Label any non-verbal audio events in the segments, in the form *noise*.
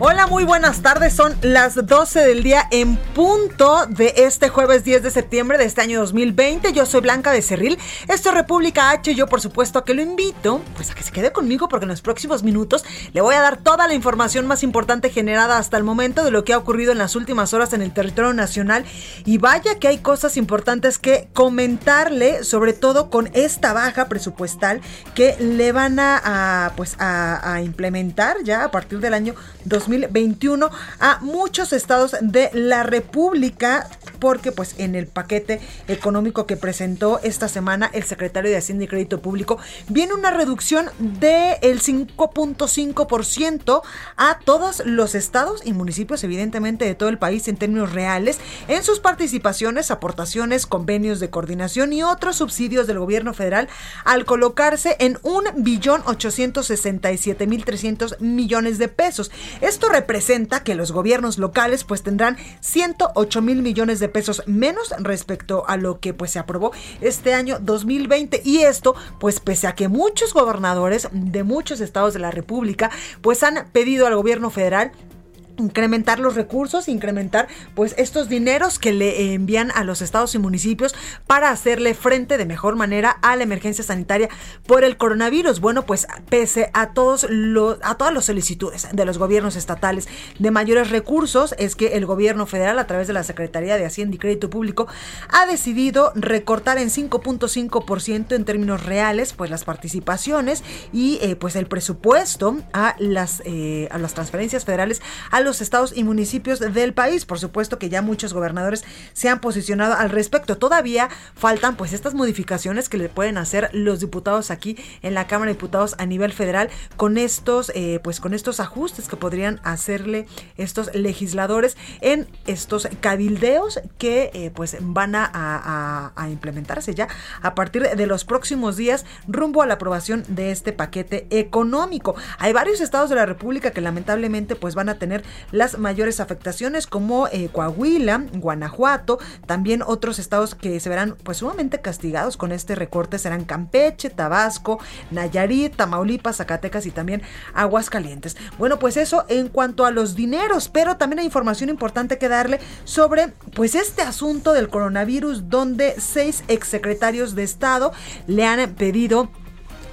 Hola, muy buenas tardes. Son las 12 del día en punto de este jueves 10 de septiembre de este año 2020. Yo soy Blanca Becerril. Esto es República H. Yo, por supuesto, a que lo invito pues a que se quede conmigo porque en los próximos minutos le voy a dar toda la información más importante generada hasta el momento de lo que ha ocurrido en las últimas horas en el territorio nacional. Y vaya que hay cosas importantes que comentarle, sobre todo con esta baja presupuestal que le van a, pues a, a implementar ya a partir del año 2020. 2021 a muchos estados de la República porque pues en el paquete económico que presentó esta semana el secretario de Hacienda y Crédito Público viene una reducción del 5.5% a todos los estados y municipios evidentemente de todo el país en términos reales en sus participaciones, aportaciones, convenios de coordinación y otros subsidios del gobierno federal al colocarse en un billón 867 mil 300 millones de pesos. Esto representa que los gobiernos locales pues tendrán 108 mil millones de pesos menos respecto a lo que pues se aprobó este año 2020 y esto pues pese a que muchos gobernadores de muchos estados de la República pues han pedido al gobierno federal incrementar los recursos, incrementar pues estos dineros que le envían a los estados y municipios para hacerle frente de mejor manera a la emergencia sanitaria por el coronavirus. Bueno, pues pese a todos los a todas las solicitudes de los gobiernos estatales de mayores recursos, es que el gobierno federal a través de la Secretaría de Hacienda y Crédito Público ha decidido recortar en 5.5% en términos reales pues las participaciones y eh, pues el presupuesto a las eh, a las transferencias federales a los estados y municipios del país. Por supuesto que ya muchos gobernadores se han posicionado al respecto. Todavía faltan pues estas modificaciones que le pueden hacer los diputados aquí en la Cámara de Diputados a nivel federal con estos eh, pues con estos ajustes que podrían hacerle estos legisladores en estos cabildeos que eh, pues van a, a implementarse ya a partir de los próximos días rumbo a la aprobación de este paquete económico. Hay varios estados de la República que lamentablemente pues van a tener las mayores afectaciones como eh, Coahuila, Guanajuato, también otros estados que se verán pues sumamente castigados con este recorte serán Campeche, Tabasco, Nayarit, Tamaulipas, Zacatecas y también Aguascalientes. Bueno, pues eso en cuanto a los dineros, pero también hay información importante que darle sobre pues este asunto del coronavirus donde seis exsecretarios de Estado le han pedido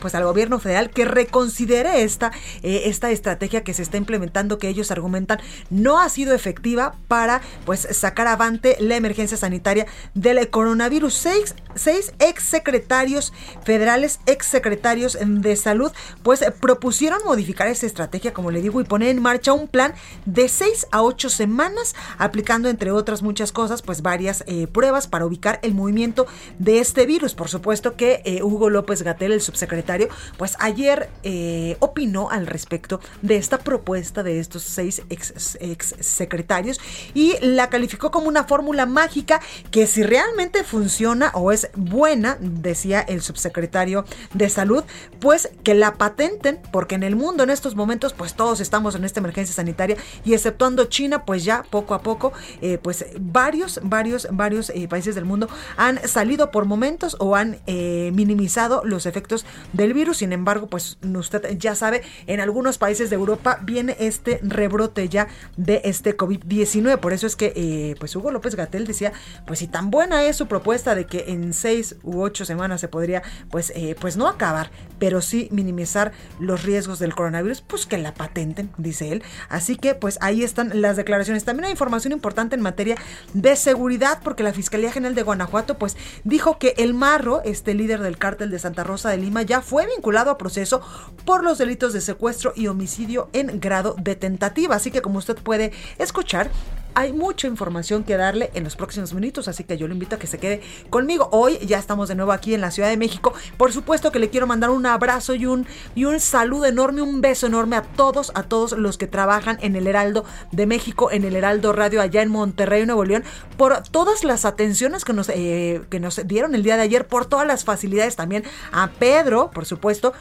pues al gobierno federal que reconsidere esta, eh, esta estrategia que se está implementando, que ellos argumentan no ha sido efectiva para pues sacar avante la emergencia sanitaria del coronavirus. Seis, seis ex secretarios federales, ex secretarios de salud, pues propusieron modificar esa estrategia, como le digo, y poner en marcha un plan de seis a ocho semanas, aplicando entre otras muchas cosas, pues varias eh, pruebas para ubicar el movimiento de este virus. Por supuesto que eh, Hugo López Gatel, el subsecretario pues ayer eh, opinó al respecto de esta propuesta de estos seis ex, ex secretarios y la calificó como una fórmula mágica que si realmente funciona o es buena, decía el subsecretario de salud, pues que la patenten, porque en el mundo en estos momentos pues todos estamos en esta emergencia sanitaria y exceptuando China, pues ya poco a poco, eh, pues varios, varios, varios eh, países del mundo han salido por momentos o han minimizado los efectos del virus. Sin embargo, pues usted ya sabe, en algunos países de Europa viene este rebrote ya de este COVID-19. Por eso es que, eh, pues Hugo López Gatel decía, pues si tan buena es su propuesta de que en seis u ocho semanas se podría, pues, eh, pues no acabar, pero sí minimizar los riesgos del coronavirus, pues que la patenten, dice él. Así que, pues ahí están las declaraciones. También hay información importante en materia de seguridad, porque la Fiscalía General de Guanajuato, pues dijo que el Marro, este líder del cártel de Santa Rosa de Lima, ya fue vinculado a proceso por los delitos de secuestro y homicidio en grado de tentativa. Así que como usted puede escuchar, hay mucha información que darle en los próximos minutos, así que yo le invito a que se quede conmigo. Hoy ya estamos de nuevo aquí en la Ciudad de México. Por supuesto que le quiero mandar un abrazo y un, y un saludo enorme, un beso enorme a todos, a todos los que trabajan en el Heraldo de México, en el Heraldo Radio allá en Monterrey, Nuevo León, por todas las atenciones que nos, eh, que nos dieron el día de ayer, por todas las facilidades también a Pedro, por supuesto,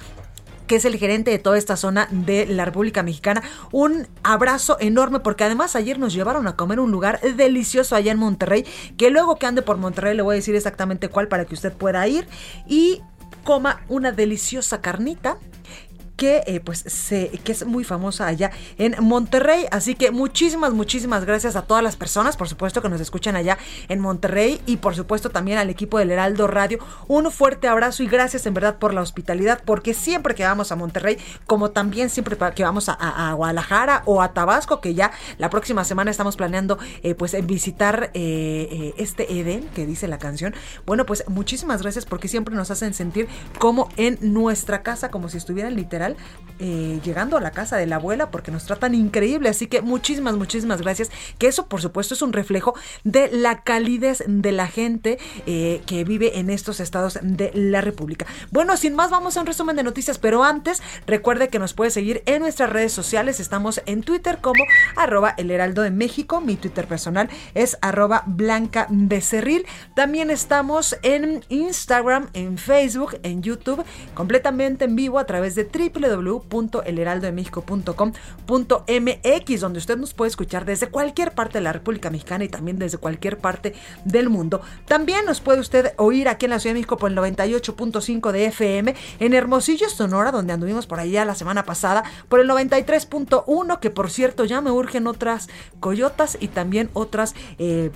que es el gerente de toda esta zona de la República Mexicana. Un abrazo enorme porque además ayer nos llevaron a comer un lugar delicioso allá en Monterrey, que luego que ande por Monterrey le voy a decir exactamente cuál para que usted pueda ir y coma una deliciosa carnita que eh, pues se, que es muy famosa allá en Monterrey. Así que muchísimas, muchísimas gracias a todas las personas, por supuesto, que nos escuchan allá en Monterrey y por supuesto también al equipo del Heraldo Radio. Un fuerte abrazo y gracias en verdad por la hospitalidad, porque siempre que vamos a Monterrey, como también siempre que vamos a, Guadalajara o a Tabasco, que ya la próxima semana estamos planeando eh, pues visitar eh, este Eden que dice la canción. Bueno, pues muchísimas gracias porque siempre nos hacen sentir como en nuestra casa, como si estuvieran literal eh, llegando a la casa de la abuela porque nos tratan increíble. Así que muchísimas, muchísimas gracias. Que eso, por supuesto, es un reflejo de la calidez de la gente eh, que vive en estos estados de la República. Bueno, sin más, vamos a un resumen de noticias, pero antes, recuerde que nos puede seguir en nuestras redes sociales. Estamos en Twitter como arroba de México. Mi Twitter personal es arroba blanca becerril. También estamos en Instagram, en Facebook, en YouTube, completamente en vivo a través de www.elheraldodemexico.com.mx, donde usted nos puede escuchar desde cualquier parte de la República Mexicana y también desde cualquier parte del mundo. También nos puede usted oír aquí en la Ciudad de México por el 98.5 de FM, en Hermosillo, Sonora, donde anduvimos por allá la semana pasada, por el 93.1, que por cierto ya me urgen otras coyotas y también otras... Eh,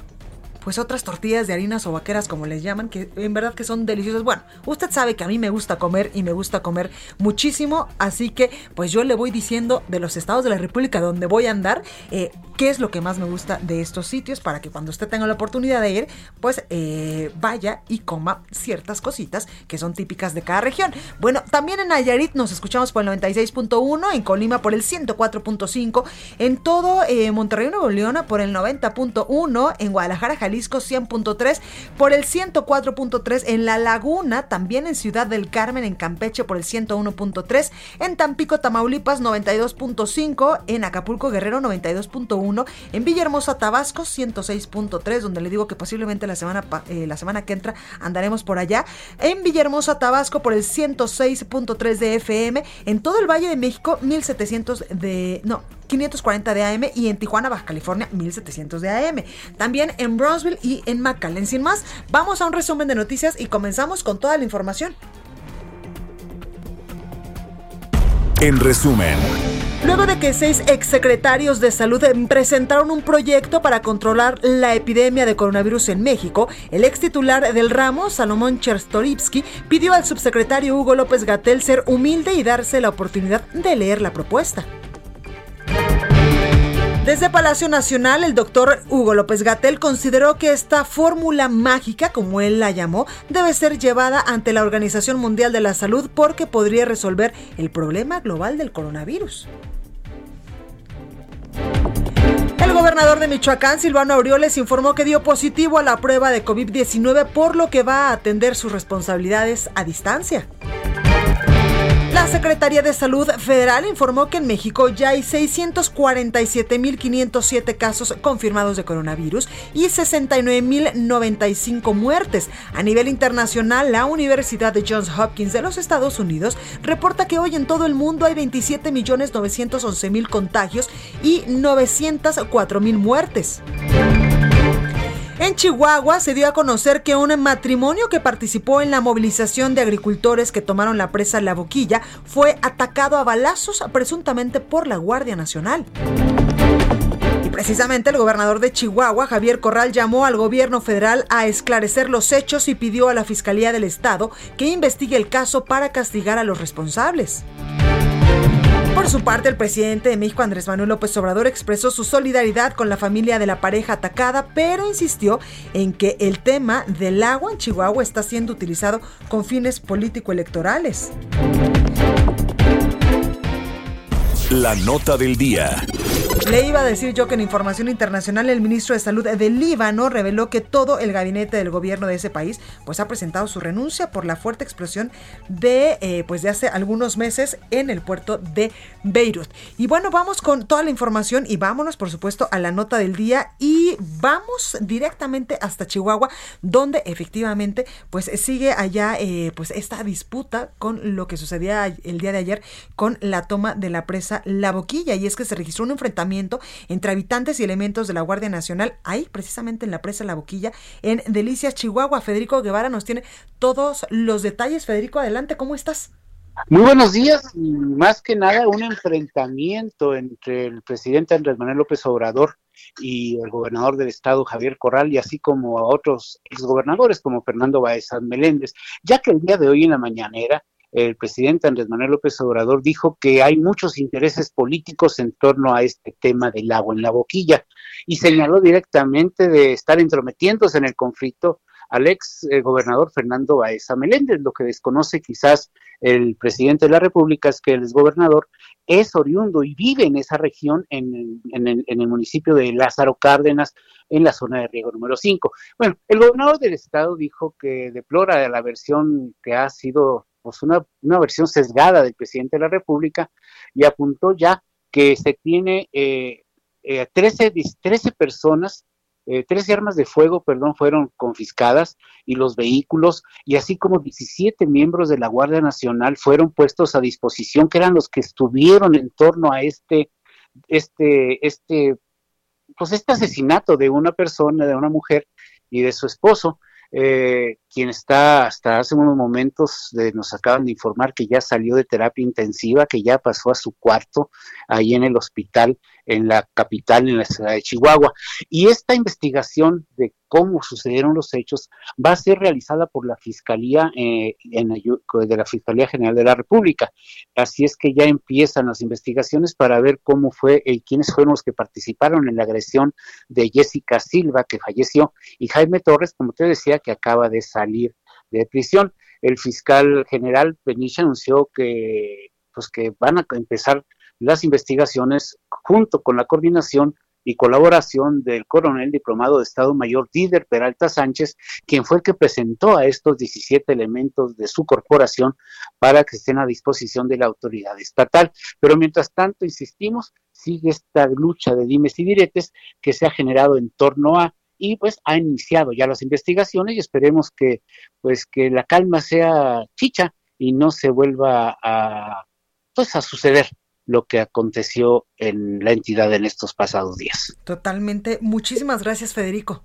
pues otras tortillas de harinas o vaqueras como les llaman, que en verdad que son deliciosas. Bueno, usted sabe que a mí me gusta comer y me gusta comer muchísimo, así que pues yo le voy diciendo de los estados de la República donde voy a andar, eh, qué es lo que más me gusta de estos sitios para que cuando usted tenga la oportunidad de ir, pues eh, vaya y coma ciertas cositas que son típicas de cada región. Bueno, también en Nayarit nos escuchamos por el 96.1, en Colima por el 104.5, en todo eh, Monterrey Nuevo León por el 90.1, en Guadalajara, Jalisco, Jalisco 100.3, por el 104.3 en La Laguna, también en Ciudad del Carmen, en Campeche por el 101.3, en Tampico, Tamaulipas 92.5, en Acapulco, Guerrero 92.1, en Villahermosa, Tabasco 106.3, donde le digo que posiblemente la semana, eh, la semana que entra andaremos por allá, en Villahermosa, Tabasco por el 106.3 de FM, en todo el Valle de México 1700 de... no, 540 de AM y en Tijuana, Baja California, 1700 de AM. También en Brownsville y en McAllen. Sin más, vamos a un resumen de noticias y comenzamos con toda la información. En resumen. Luego de que seis exsecretarios de salud presentaron un proyecto para controlar la epidemia de coronavirus en México, el ex titular del ramo, Salomón Chertorivsky, pidió al subsecretario Hugo López Gatel ser humilde y darse la oportunidad de leer la propuesta. Desde Palacio Nacional, el doctor Hugo López Gatel consideró que esta fórmula mágica, como él la llamó, debe ser llevada ante la Organización Mundial de la Salud porque podría resolver el problema global del coronavirus. El gobernador de Michoacán, Silvano Aureoles, informó que dio positivo a la prueba de COVID-19, por lo que va a atender sus responsabilidades a distancia. La Secretaría de Salud Federal informó que en México ya hay 647.507 casos confirmados de coronavirus y 69.095 muertes. A nivel internacional, la Universidad de Johns Hopkins de los Estados Unidos reporta que hoy en todo el mundo hay 27.911.000 contagios y 904.000 muertes. En Chihuahua se dio a conocer que un matrimonio que participó en la movilización de agricultores que tomaron la presa La Boquilla fue atacado a balazos presuntamente por la Guardia Nacional. Y precisamente el gobernador de Chihuahua, Javier Corral, llamó al gobierno federal a esclarecer los hechos y pidió a la Fiscalía del Estado que investigue el caso para castigar a los responsables. Por su parte, el presidente de México, Andrés Manuel López Obrador, expresó su solidaridad con la familia de la pareja atacada, pero insistió en que el tema del agua en Chihuahua está siendo utilizado con fines político-electorales. La nota del día. Le iba a decir yo que en información internacional el ministro de Salud del Líbano reveló que todo el gabinete del gobierno de ese país pues ha presentado su renuncia por la fuerte explosión de eh, pues de hace algunos meses en el puerto de Beirut. Y bueno, vamos con toda la información y vámonos por supuesto a la nota del día y vamos directamente hasta Chihuahua donde efectivamente pues sigue allá eh, pues esta disputa con lo que sucedía el día de ayer con la toma de la presa La Boquilla y es que se registró un enfrentamiento entre habitantes y elementos de la Guardia Nacional, ahí precisamente en la presa La Boquilla, en Delicias, Chihuahua. Federico Guevara nos tiene todos los detalles. Federico, adelante, ¿cómo estás? Muy buenos días. Más que nada, un enfrentamiento entre el presidente Andrés Manuel López Obrador y el gobernador del estado Javier Corral y así como a otros exgobernadores como Fernando Baezán Meléndez, ya que el día de hoy en la mañanera el presidente Andrés Manuel López Obrador dijo que hay muchos intereses políticos en torno a este tema del agua en la boquilla y señaló directamente de estar entrometiéndose en el conflicto al ex eh, gobernador Fernando Baeza Meléndez. Lo que desconoce quizás el presidente de la República es que el gobernador es oriundo y vive en esa región, en, en, en, el municipio de Lázaro Cárdenas, en la zona de riego número 5. Bueno, el gobernador del estado dijo que deplora la versión que ha sido pues una, versión sesgada del presidente de la República y apuntó ya que se tiene eh, eh, 13, 13 personas, eh, 13 armas de fuego, perdón, fueron confiscadas y los vehículos, y así como 17 miembros de la Guardia Nacional fueron puestos a disposición, que eran los que estuvieron en torno a este, este, este, pues este asesinato de una persona, de una mujer y de su esposo eh, quien está hasta hace unos momentos nos acaban de informar que ya salió de terapia intensiva, que ya pasó a su cuarto ahí en el hospital en la capital, en la ciudad de Chihuahua. Y esta investigación de cómo sucedieron los hechos va a ser realizada por la Fiscalía eh, en, de la Fiscalía General de la República. Así es que ya empiezan las investigaciones para ver cómo fue y quiénes fueron los que participaron en la agresión de Jessica Silva, que falleció, y Jaime Torres, como te decía, que acaba de salir de prisión. El fiscal general Benicia anunció que pues que van a empezar las investigaciones junto con la coordinación y colaboración del coronel diplomado de Estado Mayor Díder Peralta Sánchez, quien fue el que presentó a estos 17 elementos de su corporación para que estén a disposición de la autoridad estatal. Pero mientras tanto, insistimos, sigue esta lucha de dimes y diretes que se ha generado en torno a y pues ha iniciado ya las investigaciones y esperemos que pues que la calma sea chicha y no se vuelva a pues a suceder lo que aconteció en la entidad en estos pasados días. Totalmente. Muchísimas gracias, Federico.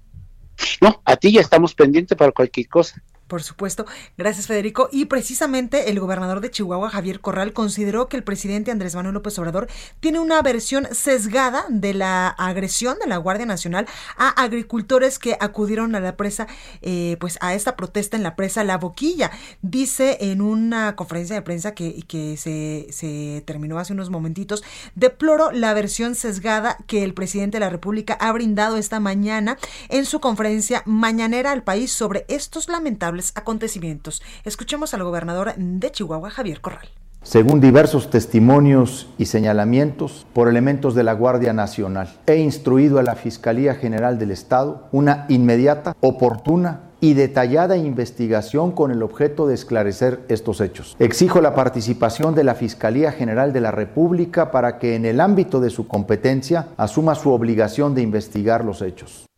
No, a ti ya estamos pendientes para cualquier cosa. Por supuesto. Gracias, Federico. Y precisamente el gobernador de Chihuahua, Javier Corral, consideró que el presidente Andrés Manuel López Obrador tiene una versión sesgada de la agresión de la Guardia Nacional a agricultores que acudieron a la presa, eh, pues a esta protesta en la presa La Boquilla. Dice en una conferencia de prensa que, que se, se terminó hace unos momentitos, deploro la versión sesgada que el presidente de la República ha brindado esta mañana en su conferencia mañanera al país sobre estos lamentables acontecimientos. Escuchemos al gobernador de Chihuahua, Javier Corral. Según diversos testimonios y señalamientos por elementos de la Guardia Nacional, he instruido a la Fiscalía General del Estado una inmediata, oportuna y detallada investigación con el objeto de esclarecer estos hechos. Exijo la participación de la Fiscalía General de la República para que en el ámbito de su competencia asuma su obligación de investigar los hechos.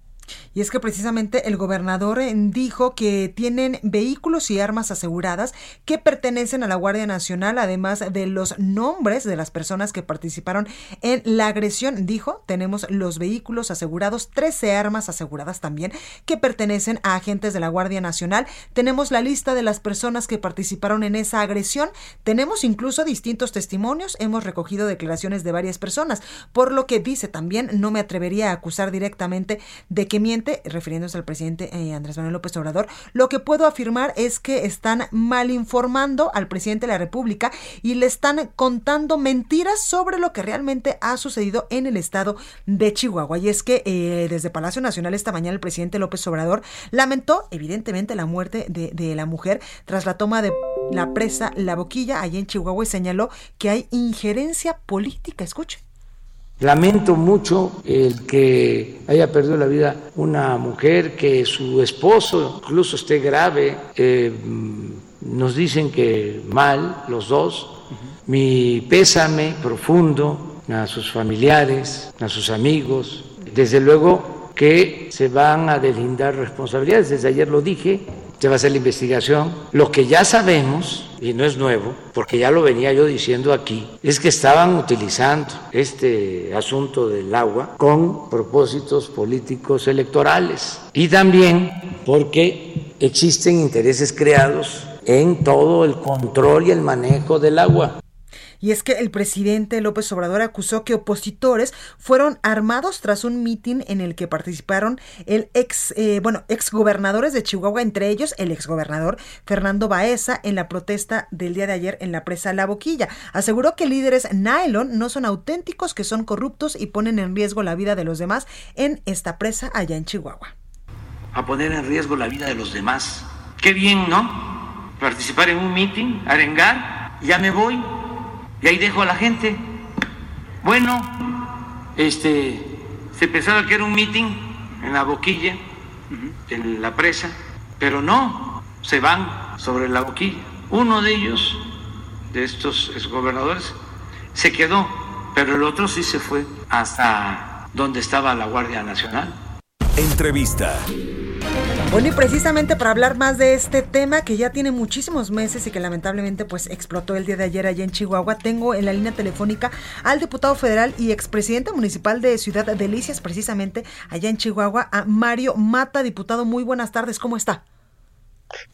Y es que precisamente el gobernador eh, dijo que tienen vehículos y armas aseguradas que pertenecen a la Guardia Nacional, además de los nombres de las personas que participaron en la agresión. Dijo, tenemos los vehículos asegurados, 13 armas aseguradas también que pertenecen a agentes de la Guardia Nacional. Tenemos la lista de las personas que participaron en esa agresión. Tenemos incluso distintos testimonios. Hemos recogido declaraciones de varias personas, por lo que dice también, no me atrevería a acusar directamente de que mienten refiriéndose al presidente eh, Andrés Manuel López Obrador, lo que puedo afirmar es que están mal informando al presidente de la República y le están contando mentiras sobre lo que realmente ha sucedido en el estado de Chihuahua. Y es que eh, desde Palacio Nacional esta mañana el presidente López Obrador lamentó evidentemente la muerte de, la mujer tras la toma de la presa La Boquilla allá en Chihuahua y señaló que hay injerencia política. Escuche. Lamento mucho el que haya perdido la vida una mujer, que su esposo incluso esté grave. Eh, nos dicen que mal los dos. Mi pésame profundo a sus familiares, a sus amigos. Desde luego que se van a deslindar responsabilidades. Desde ayer lo dije, se va a hacer la investigación. Lo que ya sabemos, y no es nuevo, porque ya lo venía yo diciendo aquí, es que estaban utilizando este asunto del agua con propósitos políticos electorales y también porque existen intereses creados en todo el control y el manejo del agua. Y es que el presidente López Obrador acusó que opositores fueron armados tras un mitin en el que participaron el ex, eh, bueno, exgobernadores de Chihuahua, entre ellos el exgobernador Fernando Baeza, en la protesta del día de ayer en la presa La Boquilla. Aseguró que líderes nylon no son auténticos, que son corruptos y ponen en riesgo la vida de los demás en esta presa allá en Chihuahua. A poner en riesgo la vida de los demás. Qué bien, ¿no? Participar en un mitin, arengar, ya me voy, y ahí dejo a la gente. Bueno, este, se pensaba que era un meeting en la boquilla, en la presa, pero no, se van sobre la boquilla. Uno de ellos, de estos exgobernadores, se quedó, pero el otro sí se fue hasta donde estaba la Guardia Nacional. Entrevista. Bueno, y precisamente para hablar más de este tema que ya tiene muchísimos meses y que lamentablemente pues explotó el día de ayer allá en Chihuahua, tengo en la línea telefónica al diputado federal y expresidente municipal de Ciudad Delicias, precisamente allá en Chihuahua, a Mario Mata. Diputado, muy buenas tardes, ¿cómo está?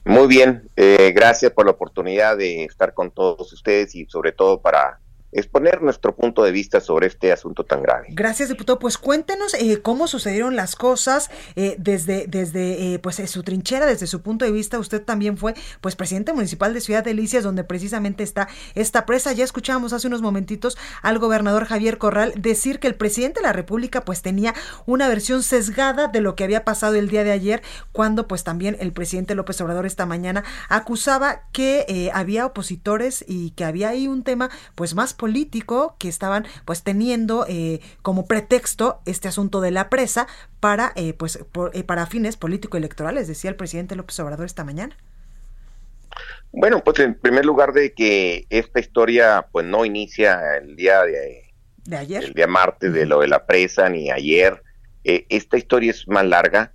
Muy bien, eh, gracias por la oportunidad de estar con todos ustedes y sobre todo para exponer nuestro punto de vista sobre este asunto tan grave. Gracias, diputado. Pues cuéntenos eh, cómo sucedieron las cosas eh, desde, desde eh, pues su trinchera, desde su punto de vista. Usted también fue pues presidente municipal de Ciudad Delicias, donde precisamente está esta presa. Ya escuchábamos hace unos momentitos al gobernador Javier Corral decir que el presidente de la República pues tenía una versión sesgada de lo que había pasado el día de ayer, cuando pues también el presidente López Obrador esta mañana acusaba que había opositores y que había ahí un tema pues más político que estaban pues teniendo eh, como pretexto este asunto de la presa para eh, pues eh, para fines político electorales decía el presidente López Obrador esta mañana. Bueno pues en primer lugar de que esta historia pues no inicia el día de, de ayer. el día martes de lo de la presa ni ayer. Esta historia es más larga.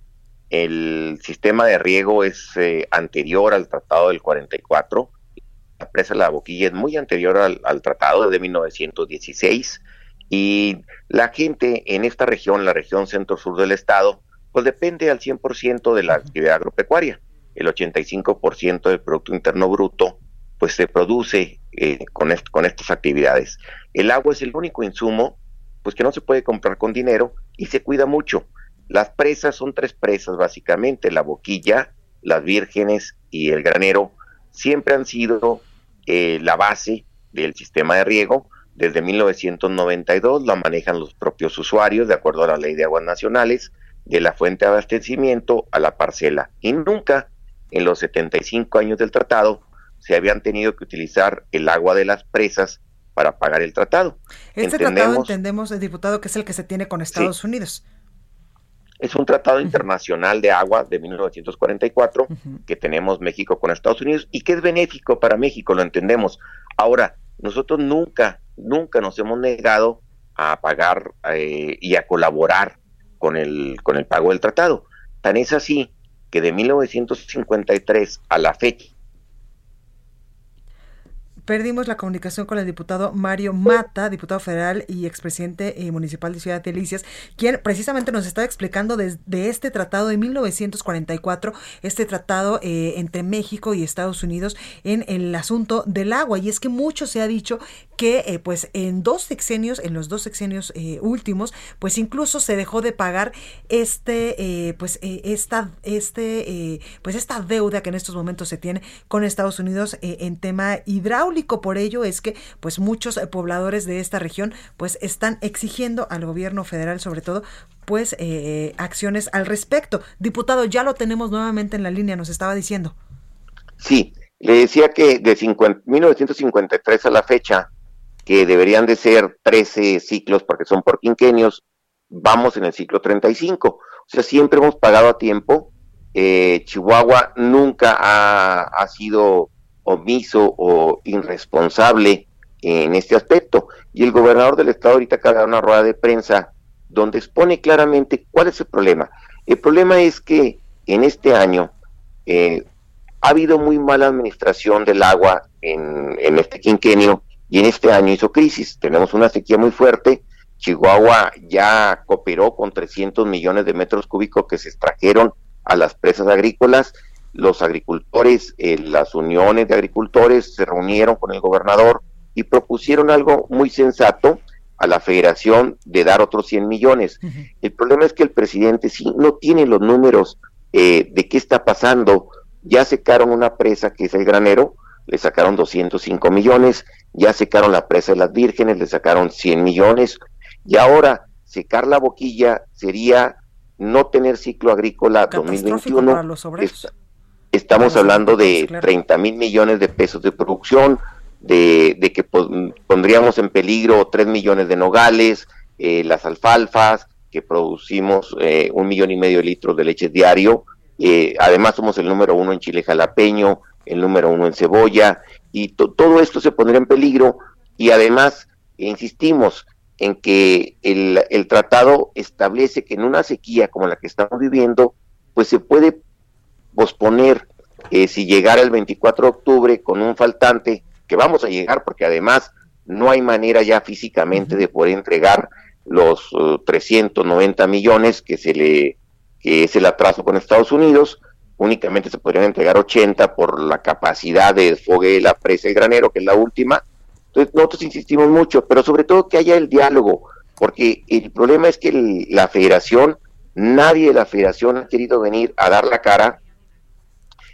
El sistema de riego es anterior al tratado del 44 la presa La Boquilla es muy anterior al, tratado, de 1916, y la gente en esta región, la región centro-sur del estado, pues depende al 100% de la actividad agropecuaria. El 85% del Producto Interno Bruto pues se produce eh, con, con estas actividades. El agua es el único insumo pues que no se puede comprar con dinero y se cuida mucho. Las presas son tres presas básicamente, la boquilla, las vírgenes y el granero siempre han sido eh, la base del sistema de riego. Desde 1992 la manejan los propios usuarios de acuerdo a la ley de aguas nacionales, de la fuente de abastecimiento a la parcela. Y nunca en los 75 años del tratado se habían tenido que utilizar el agua de las presas para pagar el tratado. Este tratado entendemos, el diputado, que es el que se tiene con Estados Unidos. Es un tratado internacional de agua de 1944 que tenemos México con Estados Unidos y que es benéfico para México, lo entendemos. Ahora, nosotros nunca, nunca nos hemos negado a pagar eh, y a colaborar con el, con el pago del tratado. Tan es así que de 1953 a la fecha Perdimos la comunicación con el diputado Mario Mata, diputado federal y expresidente eh, municipal de Ciudad Delicias, quien precisamente nos estaba explicando de, este tratado de 1944, este tratado eh, entre México y Estados Unidos en el asunto del agua. Y es que mucho se ha dicho que eh, pues en dos sexenios, en los dos sexenios eh, últimos, pues incluso se dejó de pagar este, eh, pues esta, este, pues esta deuda que en estos momentos se tiene con Estados Unidos en tema hidráulico. Por ello es que pues muchos pobladores de esta región pues están exigiendo al gobierno federal sobre todo pues acciones al respecto. Diputado, ya lo tenemos nuevamente en la línea, nos estaba diciendo. Sí, le decía que de 1953 a la fecha, que deberían de ser 13 ciclos porque son por quinquenios, vamos en el ciclo 35. O sea, siempre hemos pagado a tiempo. Eh, Chihuahua nunca ha, ha, sido omiso o irresponsable en este aspecto. Y el gobernador del estado ahorita acaba una rueda de prensa donde expone claramente cuál es el problema. El problema es que en este año eh, ha habido muy mala administración del agua en, este quinquenio y en este año hizo crisis. Tenemos una sequía muy fuerte. Chihuahua ya cooperó con 300 millones de metros cúbicos que se extrajeron a las presas agrícolas. Los agricultores, eh, las uniones de agricultores se reunieron con el gobernador y propusieron algo muy sensato a la federación de dar otros 100 millones. El problema es que el presidente sí no tiene los números eh, de qué está pasando ya secaron una presa que es el granero, le sacaron 205 millones, ya secaron la presa de las vírgenes, le sacaron 100 millones, y ahora secar la boquilla sería no tener ciclo agrícola 2021. estamos hablando de 30 mil millones de pesos de producción, de, que pondríamos en peligro 3 millones de nogales, eh, las alfalfas, que producimos eh, un millón y medio de litros de leche diario, eh, además somos el número uno en chile jalapeño, el número uno en cebolla, y todo esto se pondría en peligro. Y además, insistimos en que el, el tratado establece que en una sequía como la que estamos viviendo, pues se puede posponer eh, si llegara el 24 de octubre con un faltante, que vamos a llegar porque además no hay manera ya físicamente de poder entregar los 390 uh, millones que se le que es el atraso con Estados Unidos, únicamente se podrían entregar 80 por la capacidad de desfogue de la presa y granero, que es la última. Entonces, nosotros insistimos mucho, pero sobre todo que haya el diálogo, porque el problema es que la federación, nadie de la federación ha querido venir a dar la cara,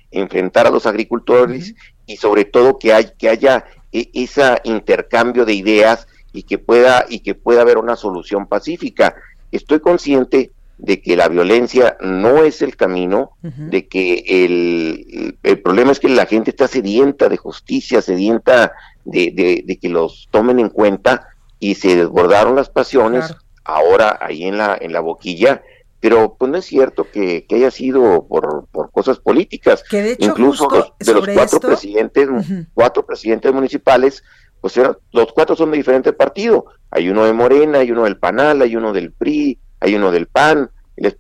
enfrentar a los agricultores y sobre todo que, hay, que haya e, ese intercambio de ideas y que pueda y que pueda haber una solución pacífica. Estoy consciente de que la violencia no es el camino, de que el, el, problema es que la gente está sedienta de justicia, sedienta de, de, que los tomen en cuenta y se desbordaron las pasiones ahora ahí en la, en la boquilla, pero pues no es cierto que, que haya sido por, por, cosas políticas. Incluso de los cuatro presidentes, cuatro presidentes municipales, pues los cuatro son de diferente partido. Hay uno de Morena, hay uno del Panal, hay uno del PRI, hay uno del PAN, el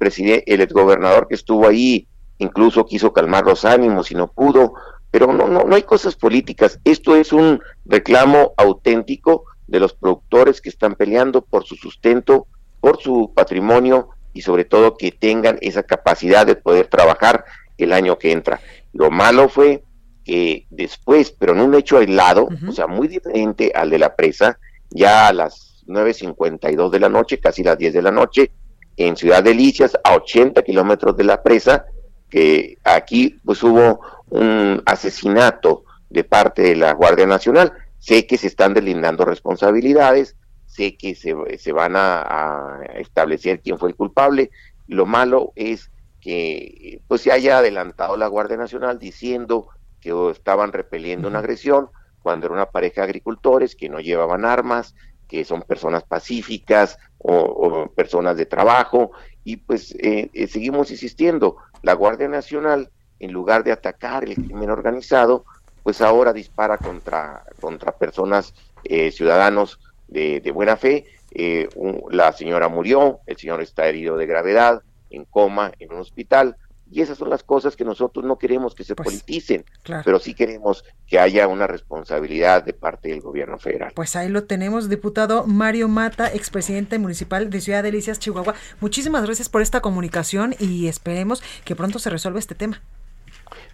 el exgobernador que estuvo ahí incluso quiso calmar los ánimos y no pudo, pero no, no, no hay cosas políticas. Esto es un reclamo auténtico de los productores que están peleando por su sustento, por su patrimonio y sobre todo que tengan esa capacidad de poder trabajar el año que entra. Lo malo fue que después, pero en un hecho aislado, o sea, muy diferente al de la presa, ya a las 9.52 de la noche, casi las 10 de la noche, en Ciudad Delicias, a 80 kilómetros de la presa, que aquí pues hubo un asesinato de parte de la Guardia Nacional. Sé que se están delindando responsabilidades, sé que se, se van a, a, establecer quién fue el culpable. Lo malo es que pues se haya adelantado la Guardia Nacional diciendo que estaban repeliendo una agresión cuando era una pareja de agricultores que no llevaban armas, que son personas pacíficas o, personas de trabajo, y pues eh, eh, seguimos insistiendo, la Guardia Nacional, en lugar de atacar el crimen organizado, pues ahora dispara contra, contra personas, eh, ciudadanos de, de, buena fe. la señora murió, el señor está herido de gravedad, en coma, en un hospital. Y esas son las cosas que nosotros no queremos que se pues, politicen, pero sí queremos que haya una responsabilidad de parte del gobierno federal. Pues ahí lo tenemos, diputado Mario Mata, expresidente municipal de Ciudad Delicias, Chihuahua. Muchísimas gracias por esta comunicación y esperemos que pronto se resuelva este tema.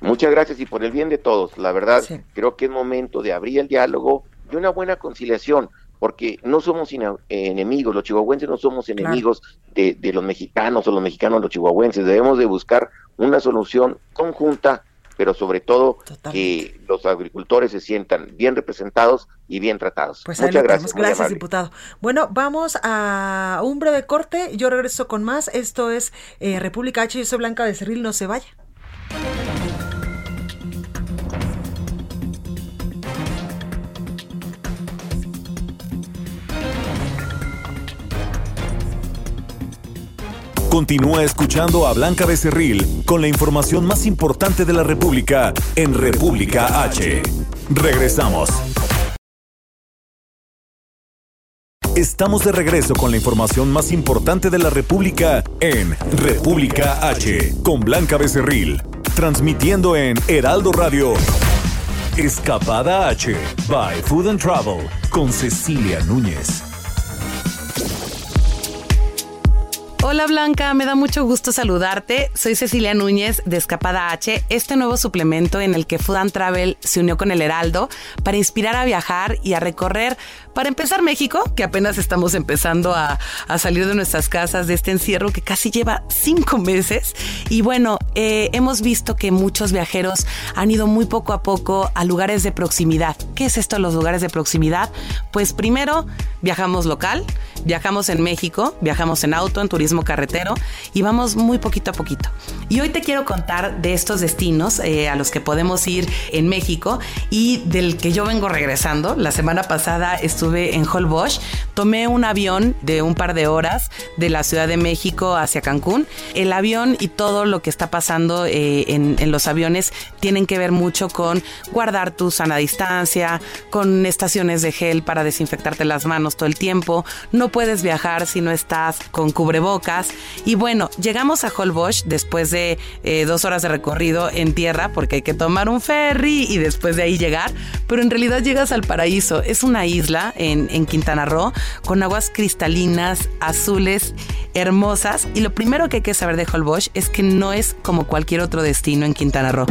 Muchas gracias y por el bien de todos. La verdad, creo que es momento de abrir el diálogo. y una buena conciliación, porque no somos enemigos, los chihuahuenses no somos enemigos de, de, los mexicanos o los mexicanos los chihuahuenses, debemos de buscar una solución conjunta pero sobre todo que los agricultores se sientan bien representados y bien tratados. Pues Muchas gracias. Gracias, diputado. Bueno, vamos a un breve corte. Yo regreso con más. Esto es eh, República H. Yo soy Blanca de Cerril. No se vaya. Continúa escuchando a Blanca Becerril con la información más importante de la República en República H. Regresamos. Estamos de regreso con la información más importante de la República en República H con Blanca Becerril, transmitiendo en Heraldo Radio. Escapada H by Food and Travel con Cecilia Núñez. Hola Blanca, me da mucho gusto saludarte. Soy Cecilia Núñez de Escapada H, este nuevo suplemento en el que Food and Travel se unió con el Heraldo para inspirar a viajar y a recorrer, para empezar México, que apenas estamos empezando a, salir de nuestras casas de este encierro que casi lleva cinco meses. Y bueno, eh, hemos visto que muchos viajeros han ido muy poco a poco a lugares de proximidad. ¿Qué es esto, los lugares de proximidad? Pues primero viajamos local, viajamos en México, viajamos en auto, en turismo carretero y vamos muy poquito a poquito. Y hoy te quiero contar de estos destinos eh, a los que podemos ir en México y del que yo vengo regresando. La semana pasada estuve en Holbox, tomé un avión de un par de horas de la Ciudad de México hacia Cancún. El avión y todo lo que está pasando eh, en, en los aviones tienen que ver mucho con guardar tu sana distancia, con estaciones de gel para desinfectarte las manos todo el tiempo. No puedes viajar si no estás con cubrebocas y bueno, llegamos a Holbox después de eh, dos horas de recorrido en tierra, porque hay que tomar un ferry y después de ahí llegar. Pero en realidad llegas al paraíso. Es una isla en, en Quintana Roo con aguas cristalinas, azules, hermosas. Y lo primero que hay que saber de Holbox es que no es como cualquier otro destino en Quintana Roo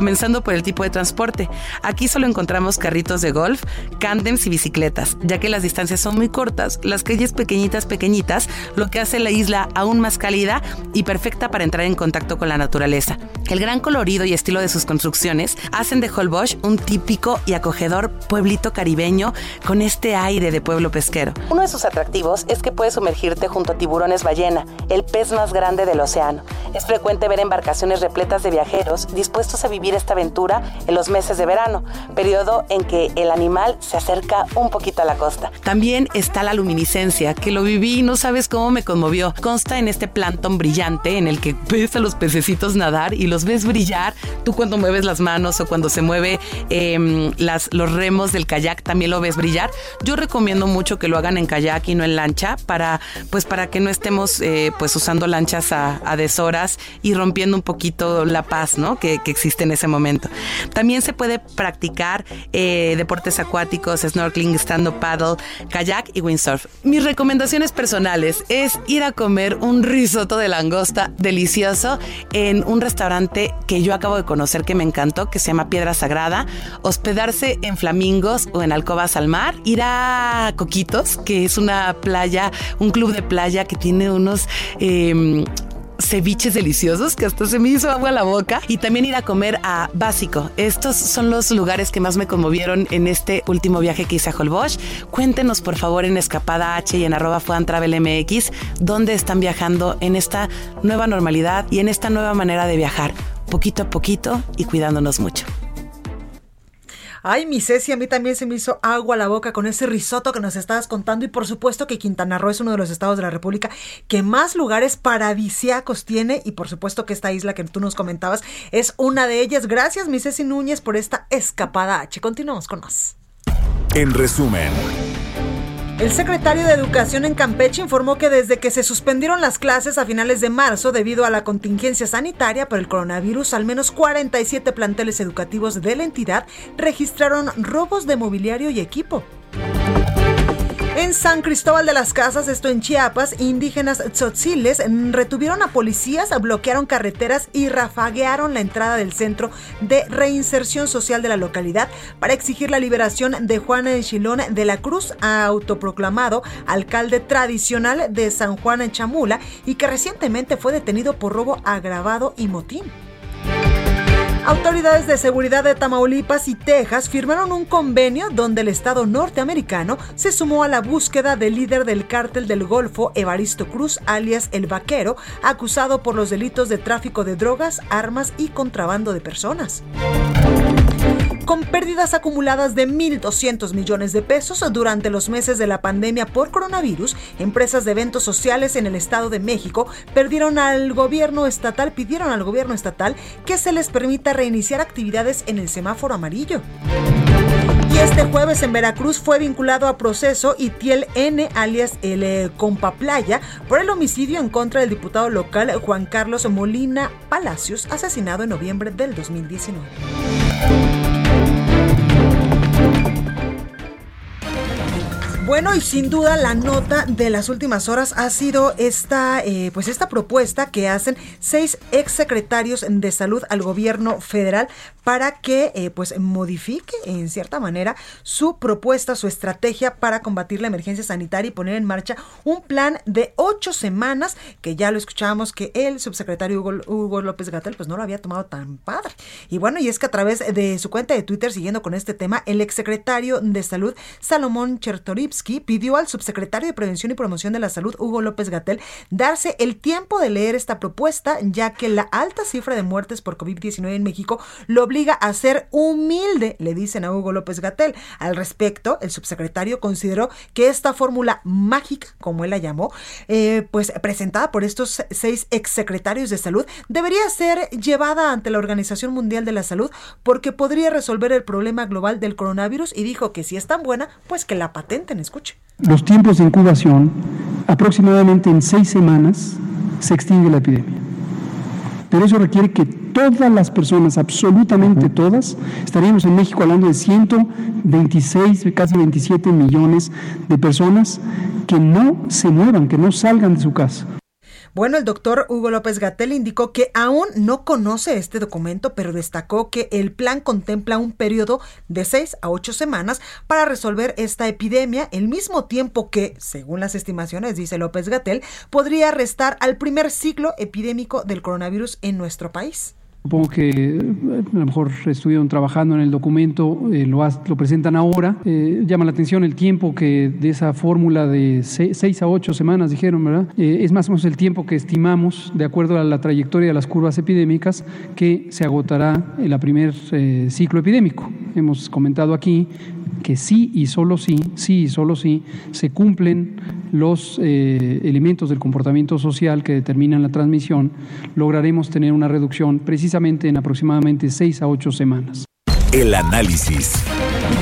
comenzando por el tipo de transporte. Aquí solo encontramos carritos de golf, cándems y bicicletas, ya que las distancias son muy cortas, las calles pequeñitas, pequeñitas, lo que hace la isla aún más cálida y perfecta para entrar en contacto con la naturaleza. El gran colorido y estilo de sus construcciones hacen de Holbox un típico y acogedor pueblito caribeño con este aire de pueblo pesquero. Uno de sus atractivos es que puedes sumergirte junto a tiburones ballena, el pez más grande del océano. Es frecuente ver embarcaciones repletas de viajeros dispuestos a vivir esta aventura en los meses de verano, periodo en que el animal se acerca un poquito a la costa. También está la luminiscencia, que lo viví y no sabes cómo me conmovió. Consta en este plantón brillante en el que ves a los pececitos nadar y los ves brillar. Tú cuando mueves las manos o cuando se mueve em, las, los remos del kayak también lo ves brillar. Yo recomiendo mucho que lo hagan en kayak y no en lancha para, pues para que no estemos eh, pues usando lanchas a, a, deshoras y rompiendo un poquito la paz, ¿no? Que, que existe en ese momento. También se puede practicar eh, deportes acuáticos, snorkeling, stand-up paddle, kayak y windsurf. Mis recomendaciones personales es ir a comer un risotto de langosta delicioso en un restaurante que yo acabo de conocer que me encantó, que se llama Piedra Sagrada, hospedarse en Flamingos o en Alcobas al Mar, ir a Coquitos, que es una playa, un club de playa que tiene unos... Em, ceviches deliciosos que hasta se me hizo agua la boca y también ir a comer a Básico. Estos son los lugares que más me conmovieron en este último viaje que hice a Holbox. Cuéntenos por favor en Escapada H y en arroba MX dónde están viajando en esta nueva normalidad y en esta nueva manera de viajar, poquito a poquito y cuidándonos mucho. Ay, mi Ceci, a mí también se me hizo agua la boca con ese risotto que nos estabas contando y por supuesto que Quintana Roo es uno de los estados de la República que más lugares paradisiacos tiene y por supuesto que esta isla que tú nos comentabas es una de ellas. Gracias, mi Ceci Núñez, por esta escapada H. Continuamos con más. En resumen. El secretario de Educación en Campeche informó que desde que se suspendieron las clases a finales de marzo debido a la contingencia sanitaria por el coronavirus, al menos 47 planteles educativos de la entidad registraron robos de mobiliario y equipo. En San Cristóbal de las Casas, esto en Chiapas, indígenas tzotziles retuvieron a policías, bloquearon carreteras y rafaguearon la entrada del centro de reinserción social de la localidad para exigir la liberación de Juan Chilón de la Cruz, autoproclamado alcalde tradicional de San Juan en Chamula y que recientemente fue detenido por robo agravado y motín. Autoridades de seguridad de Tamaulipas y Texas firmaron un convenio donde el Estado norteamericano se sumó a la búsqueda del líder del cártel del Golfo, Evaristo Cruz, alias El Vaquero, acusado por los delitos de tráfico de drogas, armas y contrabando de personas con pérdidas acumuladas de 1.200 millones de pesos durante los meses de la pandemia por coronavirus, empresas de eventos sociales en el Estado de México perdieron al gobierno estatal, pidieron al gobierno estatal que se les permita reiniciar actividades en el semáforo amarillo. Y este jueves en Veracruz fue vinculado a proceso Itiel N, alias el eh, Compa Playa, por el homicidio en contra del diputado local Juan Carlos Molina Palacios, asesinado en noviembre del 2019. Bueno, y sin duda la nota de las últimas horas ha sido esta, eh, pues esta propuesta que hacen seis exsecretarios de salud al gobierno federal para que eh, pues modifique en cierta manera su propuesta, su estrategia para combatir la emergencia sanitaria y poner en marcha un plan de ocho semanas que ya lo escuchábamos que el subsecretario Hugo, López Gatel pues no lo había tomado tan padre. Y bueno, y es que a través de su cuenta de Twitter, siguiendo con este tema, el exsecretario de salud Salomón Pidió al subsecretario de Prevención y Promoción de la Salud, Hugo López Gatel, darse el tiempo de leer esta propuesta, ya que la alta cifra de muertes por COVID-19 en México lo obliga a ser humilde, le dicen a Hugo López Gatel. Al respecto, el subsecretario consideró que esta fórmula mágica, como él la llamó, eh, pues presentada por estos seis exsecretarios de salud, debería ser llevada ante la Organización Mundial de la Salud porque podría resolver el problema global del coronavirus y dijo que si es tan buena, pues que la patenten. Los tiempos de incubación, aproximadamente en seis semanas, se extingue la epidemia. Pero eso requiere que todas las personas, absolutamente todas, estaríamos en México hablando de 126, casi 27 millones de personas que no se muevan, que no salgan de su casa. Bueno, el doctor Hugo López Gatel indicó que aún no conoce este documento, pero destacó que el plan contempla un periodo de seis a ocho semanas para resolver esta epidemia, el mismo tiempo que, según las estimaciones, dice López Gatel, podría restar al primer ciclo epidémico del coronavirus en nuestro país. Supongo que eh, a lo mejor estuvieron trabajando en el documento, eh, lo, lo, presentan ahora. Eh, llama la atención el tiempo que de esa fórmula de seis, a ocho semanas, dijeron, ¿verdad? es más o menos el tiempo que estimamos, de acuerdo a la trayectoria de las curvas epidémicas, que se agotará el primer ciclo epidémico. Hemos comentado aquí que sí y solo sí, sí y solo sí, se cumplen los elementos del comportamiento social que determinan la transmisión, lograremos tener una reducción precisamente en aproximadamente seis a ocho semanas. El análisis.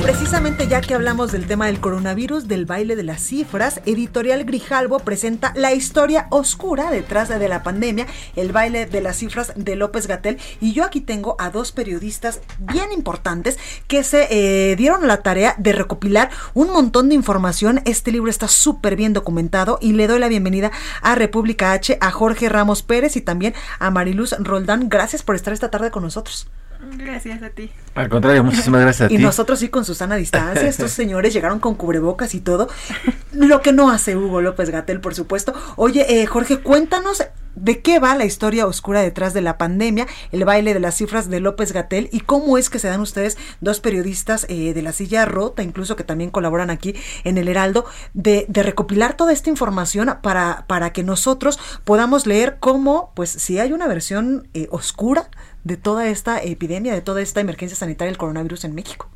Precisamente ya que hablamos del tema del coronavirus, del baile de las cifras, Editorial Grijalbo presenta la historia oscura detrás de la pandemia, el baile de las cifras de López Gatel. Y yo aquí tengo a dos periodistas bien importantes que se eh, dieron la tarea de recopilar un montón de información. Este libro está súper bien documentado y le doy la bienvenida a República H, a Jorge Ramos Pérez y también a Mariluz Roldán. Gracias por estar esta tarde con nosotros. Gracias a ti. Al contrario, muchísimas gracias a ti. Y nosotros sí con Susana distancia. *laughs* Estos señores llegaron con cubrebocas y todo. Lo que no hace Hugo López Gatel, por supuesto. Oye, eh, Jorge, cuéntanos de qué va la historia oscura detrás de la pandemia, el baile de las cifras de López Gatel y cómo es que se dan ustedes, dos periodistas eh, de la silla rota, incluso que también colaboran aquí en el Heraldo, de, recopilar toda esta información para, para que nosotros podamos leer cómo, pues si hay una versión eh, oscura de toda esta epidemia, de toda esta emergencia sanitaria del coronavirus en México.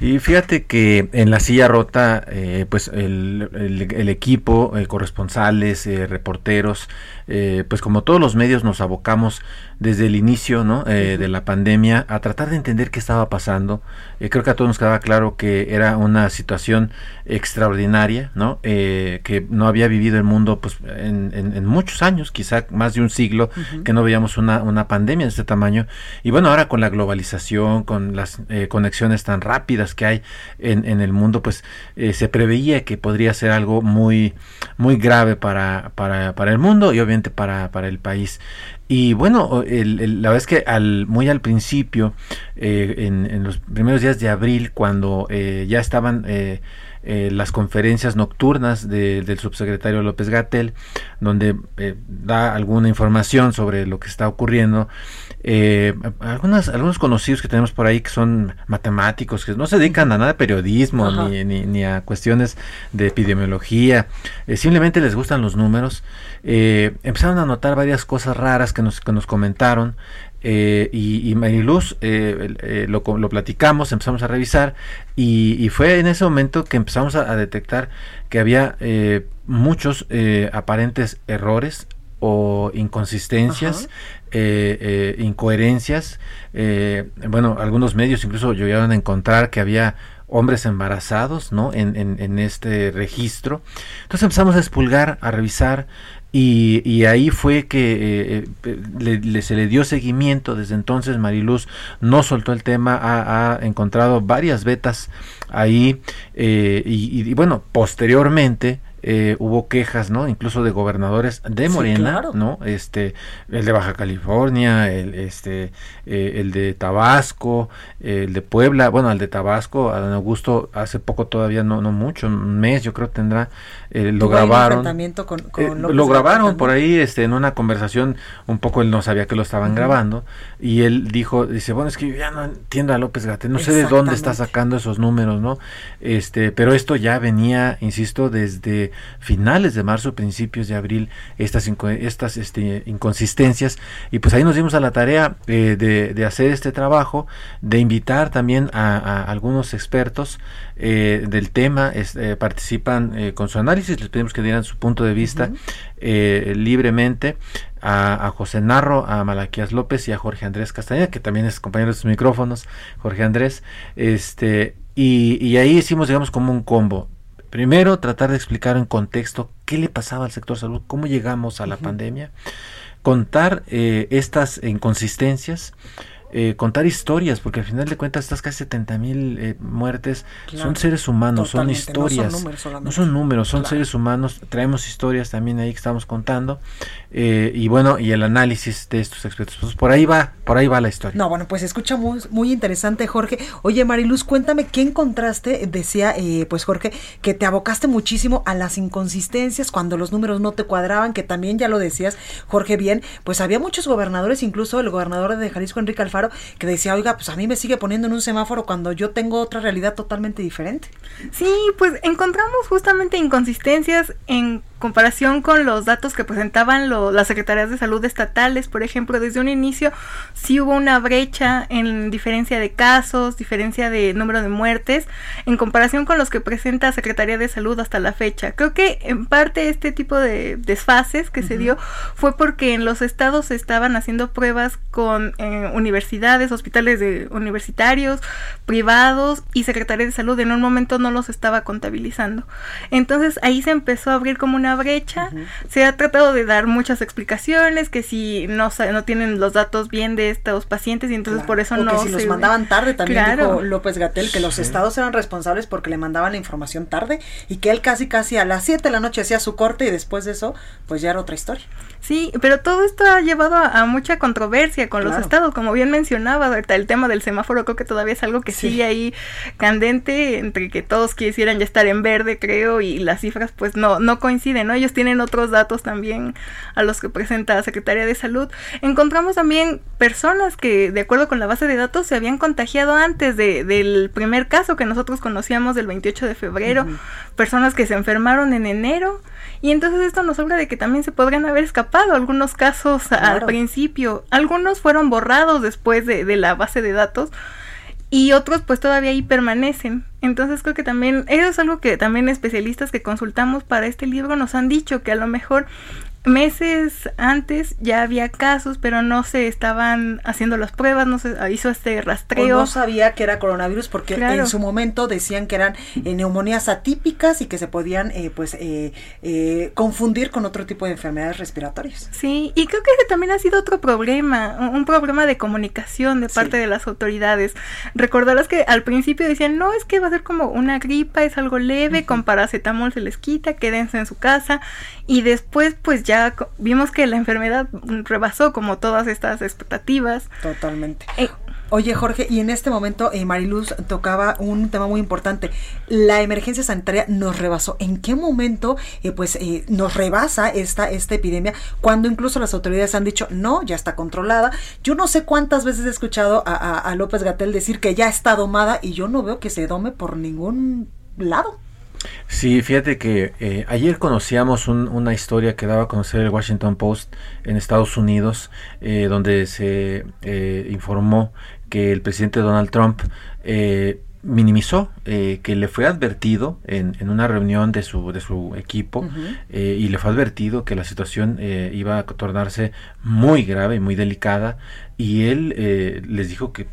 Y fíjate que en la silla rota, eh, pues el, el, equipo, eh, corresponsales, eh, reporteros, pues como todos los medios nos abocamos desde el inicio ¿no? de la pandemia a tratar de entender qué estaba pasando. creo que a todos nos quedaba claro que era una situación extraordinaria, ¿no? que no había vivido el mundo pues en, en, muchos años, quizá más de un siglo, que no veíamos una, una pandemia de este tamaño. Y bueno, ahora con la globalización, con las conexiones tan rápidas, que hay en, en el mundo, pues eh, se preveía que podría ser algo muy, muy grave para, para, para el mundo y obviamente para, para el país. Y bueno, la verdad es que al, muy al principio, eh, en, en, los primeros días de abril, cuando eh, ya estaban eh, eh, las conferencias nocturnas de, del subsecretario López Gatel, donde da alguna información sobre lo que está ocurriendo. Eh, algunas, algunos conocidos que tenemos por ahí que son matemáticos, que no se dedican a nada de periodismo ni, ni, ni, a cuestiones de epidemiología, simplemente les gustan los números. empezaron a notar varias cosas raras que nos, que nos comentaron eh, y, y, Mariluz eh, eh, lo, lo, platicamos, empezamos a revisar y, y, fue en ese momento que empezamos a, a detectar que había eh, muchos eh, aparentes errores o inconsistencias, incoherencias. bueno, algunos medios incluso llegaron a encontrar que había hombres embarazados ¿no? en, este registro. Entonces empezamos a expulgar, a revisar y, ahí fue que eh, eh, se le dio seguimiento. Desde entonces Mariluz no soltó el tema, ha, encontrado varias betas ahí eh, y, bueno, posteriormente eh, hubo quejas, ¿no? Incluso de gobernadores de Morena, sí, claro. ¿no? Este, el de Baja California, el, este, eh, el de Tabasco, el de Puebla, bueno, el de Tabasco, a Don Augusto hace poco todavía, no, no mucho, un mes yo creo tendrá, eh, lo grabaron. Con, con lo grabaron por ahí, este, en una conversación, un poco él no sabía que lo estaban uh -huh. grabando, y él dijo, dice, bueno, es que yo ya no entiendo a López Gatel, no sé de dónde está sacando esos números, ¿no? Este, pero esto ya venía, insisto, desde finales de marzo, principios de abril, estas, estas este, inconsistencias. Y pues ahí nos dimos a la tarea eh, de, de, hacer este trabajo, de invitar también a, a algunos expertos eh, del tema, es, eh, participan eh, con su análisis, les pedimos que dieran su punto de vista uh -huh. libremente. A, a, José Narro, a Malaquías López y a Jorge Andrés Castañeda, que también es compañero de sus micrófonos, Jorge Andrés, este, y, y ahí hicimos, digamos, como un combo Primero, tratar de explicar en contexto qué le pasaba al sector salud, cómo llegamos a la uh -huh. pandemia, contar eh, estas inconsistencias, eh, contar historias, porque al final de cuentas estas casi 70 mil eh, muertes claro, son seres humanos, son historias, no son números, no son, números, son claro. seres humanos, traemos historias también ahí que estamos contando, eh, y bueno, y el análisis de estos expertos, pues por ahí va, por ahí va la historia. No, bueno, pues escucha muy, muy interesante, Jorge. Oye, Mariluz, cuéntame qué encontraste, decía eh, pues Jorge, que te abocaste muchísimo a las inconsistencias cuando los números no te cuadraban, que también ya lo decías, Jorge, bien, pues había muchos gobernadores, incluso el gobernador de Jalisco, Enrique Alfaro, que decía, oiga, pues a mí me sigue poniendo en un semáforo cuando yo tengo otra realidad totalmente diferente. Sí, pues encontramos justamente inconsistencias en comparación con los datos que presentaban lo, las secretarías de salud estatales, por ejemplo, desde un inicio sí hubo una brecha en diferencia de casos, diferencia de número de muertes, en comparación con los que presenta Secretaría de Salud hasta la fecha. Creo que en parte este tipo de desfases que uh -huh. se dio fue porque en los estados se estaban haciendo pruebas con eh, universidades, hospitales de universitarios, privados y Secretaría de Salud en un momento no los estaba contabilizando. Entonces ahí se empezó a abrir como una brecha. Uh -huh. Se ha tratado de dar muchas explicaciones, que si no, no tienen los datos bien de estos pacientes y entonces claro. por eso o no... que si los mandaban tarde, también claro. dijo López Gatel que los sí. estados eran responsables porque le mandaban la información tarde y que él casi casi a las 7 de la noche hacía su corte y después de eso pues ya era otra historia. Sí, pero todo esto ha llevado a, a mucha controversia con claro. los estados, como bien mencionaba, ahorita el tema del semáforo creo que todavía es algo que sí. sigue ahí candente, entre que todos quisieran ya estar en verde, creo, y las cifras pues no, no coinciden, ¿no? Ellos tienen otros datos también a los que presenta la Secretaría de Salud. Encontramos también personas que, de acuerdo con la base de datos, se habían contagiado antes de, del primer caso que nosotros conocíamos del 28 de febrero, uh -huh. personas que se enfermaron en enero, y entonces esto nos habla de que también se podrían haber escapado algunos casos claro. al principio. Algunos fueron borrados después de, de, la base de datos y otros pues todavía ahí permanecen. Entonces creo que también, eso es algo que también especialistas que consultamos para este libro nos han dicho, que a lo mejor meses antes ya había casos, pero no se estaban haciendo las pruebas, no se hizo este rastreo. O no sabía que era coronavirus porque en su momento decían que eran eh, neumonías atípicas y que se podían eh, pues eh, eh, confundir con otro tipo de enfermedades respiratorias. Sí, y creo que ese también ha sido otro problema, un problema de comunicación de parte de las autoridades. Recordarás que al principio decían, no, es que va a ser como una gripa, es algo leve, con paracetamol se les quita, quédense en su casa, y después pues ya vimos que la enfermedad rebasó como todas estas expectativas. Totalmente. Eh, Oye Jorge, y en este momento eh, Mariluz tocaba un tema muy importante. La emergencia sanitaria nos rebasó. ¿En qué momento eh, pues eh, nos rebasa esta, esta epidemia cuando incluso las autoridades han dicho no, ya está controlada? Yo no sé cuántas veces he escuchado a, a López Gatel decir que ya está domada y yo no veo que se dome por ningún lado. Sí, fíjate que eh, ayer conocíamos una historia que daba a conocer el Washington Post en Estados Unidos, eh, donde se eh, informó que el presidente Donald Trump minimizó que le fue advertido en, una reunión de su, de su equipo y le fue advertido que la situación iba a tornarse muy grave y muy delicada y él les dijo que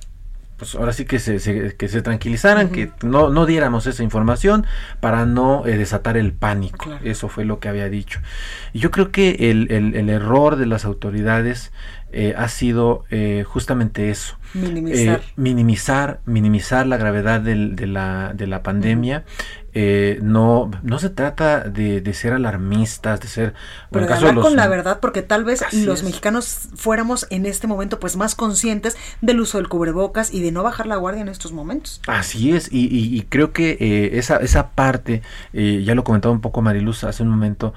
pues ahora sí que se, que se tranquilizaran, que no, no diéramos esa información para no eh, desatar el pánico. Eso fue lo que había dicho. Y yo creo que el, el, error de las autoridades eh, ha sido eh, justamente eso. Minimizar. minimizar, minimizar la gravedad del, de, la, de la pandemia. Eh, no, no se trata de, de, ser alarmistas, de ser... Pero de hablar con la verdad, porque tal vez los mexicanos fuéramos en este momento pues más conscientes del uso del cubrebocas y de no bajar la guardia en estos momentos. Así es, y, y, creo que eh, esa, esa parte, eh, ya lo comentaba un poco Mariluz hace un momento,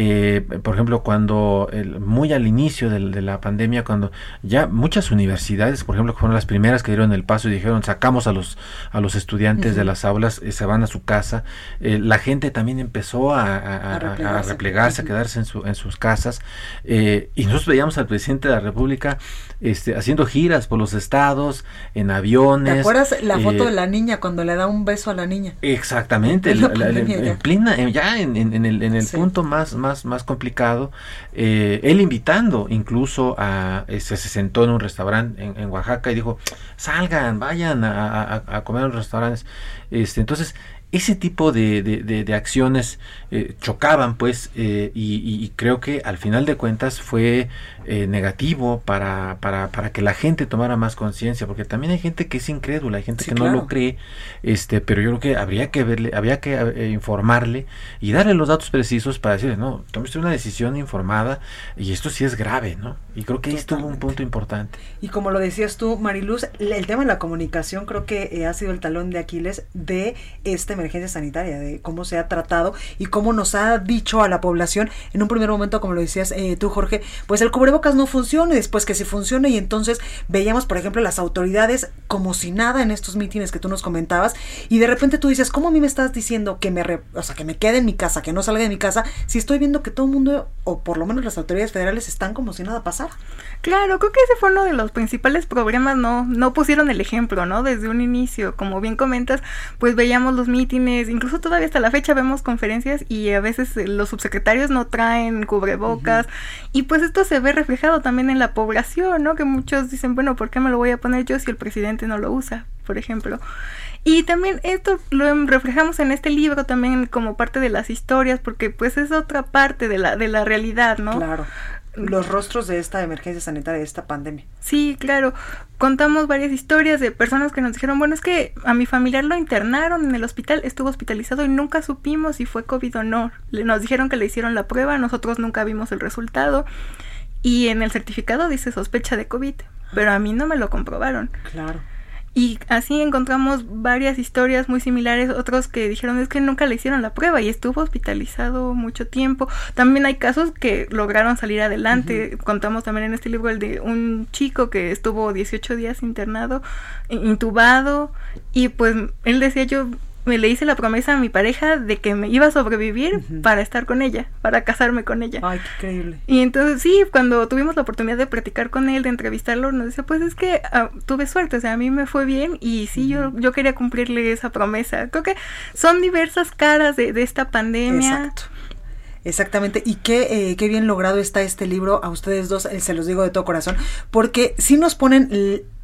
eh, por ejemplo, cuando el, muy al inicio de, de, la pandemia, cuando ya muchas universidades, por ejemplo, que fueron las primeras que dieron el paso y dijeron sacamos a los, a los estudiantes de las aulas, se van a su casa, eh, la gente también empezó a, replegarse, a, quedarse en, su, en sus casas, eh, y nosotros veíamos al presidente de la República este, haciendo giras por los estados, en aviones. ¿Te acuerdas la foto de eh, la niña cuando le da un beso a la niña? Exactamente, en, ya en, el, en el punto más, más, más complicado, él invitando incluso a, se, se sentó en un restaurante en, Oaxaca y dijo, salgan, vayan a, comer en los restaurantes. Este, entonces, ese tipo de, de, acciones eh, chocaban pues eh, y, creo que al final de cuentas fue eh, negativo para, para, para, que la gente tomara más conciencia porque también hay gente que es incrédula hay gente que no lo cree este pero yo creo que habría que verle había que informarle y darle los datos precisos para decirle no tomaste una decisión informada y esto sí es grave no y creo que ahí estuvo un punto importante. Y como lo decías tú Mariluz el tema de la comunicación creo que ha sido el talón de Aquiles de este emergencia sanitaria, de cómo se ha tratado y cómo nos ha dicho a la población en un primer momento, como lo decías eh, tú, Jorge, pues el cubrebocas no funciona y después que sí funcione y entonces veíamos, por ejemplo, las autoridades como si nada en estos mítines que tú nos comentabas y de repente tú dices, ¿cómo a mí me estás diciendo que me, o sea, que me quede en mi casa, que no salga de mi casa, si estoy viendo que todo el mundo, o por lo menos las autoridades federales, están como si nada pasara? Claro, creo que ese fue uno de los principales problemas, no, no pusieron el ejemplo, ¿no? Desde un inicio, como bien comentas, pues veíamos los mítines incluso todavía hasta la fecha vemos conferencias y a veces los subsecretarios no traen cubrebocas y pues esto se ve reflejado también en la población, ¿no? Que muchos dicen, bueno, ¿por qué me lo voy a poner yo si el presidente no lo usa, por ejemplo? Y también esto lo reflejamos en este libro también como parte de las historias, porque pues es otra parte de la, de la realidad, ¿no? Claro los rostros de esta emergencia sanitaria, de esta pandemia. Sí, claro. Contamos varias historias de personas que nos dijeron, bueno, es que a mi familiar lo internaron en el hospital, estuvo hospitalizado y nunca supimos si fue COVID o no. Nos dijeron que le hicieron la prueba, nosotros nunca vimos el resultado y en el certificado dice sospecha de COVID, pero a mí no me lo comprobaron. Claro. Y así encontramos varias historias muy similares, otros que dijeron es que nunca le hicieron la prueba y estuvo hospitalizado mucho tiempo. También hay casos que lograron salir adelante. Contamos también en este libro el de un chico que estuvo 18 días internado, intubado y pues él decía yo me le hice la promesa a mi pareja de que me iba a sobrevivir para estar con ella, para casarme con ella. Ay, qué increíble. Y entonces sí, cuando tuvimos la oportunidad de platicar con él, de entrevistarlo, nos decía, pues es que ah, tuve suerte, o sea, a mí me fue bien y sí, yo, yo quería cumplirle esa promesa. Creo que son diversas caras de, de esta pandemia. Exacto Exactamente, y qué, eh, qué bien logrado está este libro a ustedes dos, eh, se los digo de todo corazón, porque si nos ponen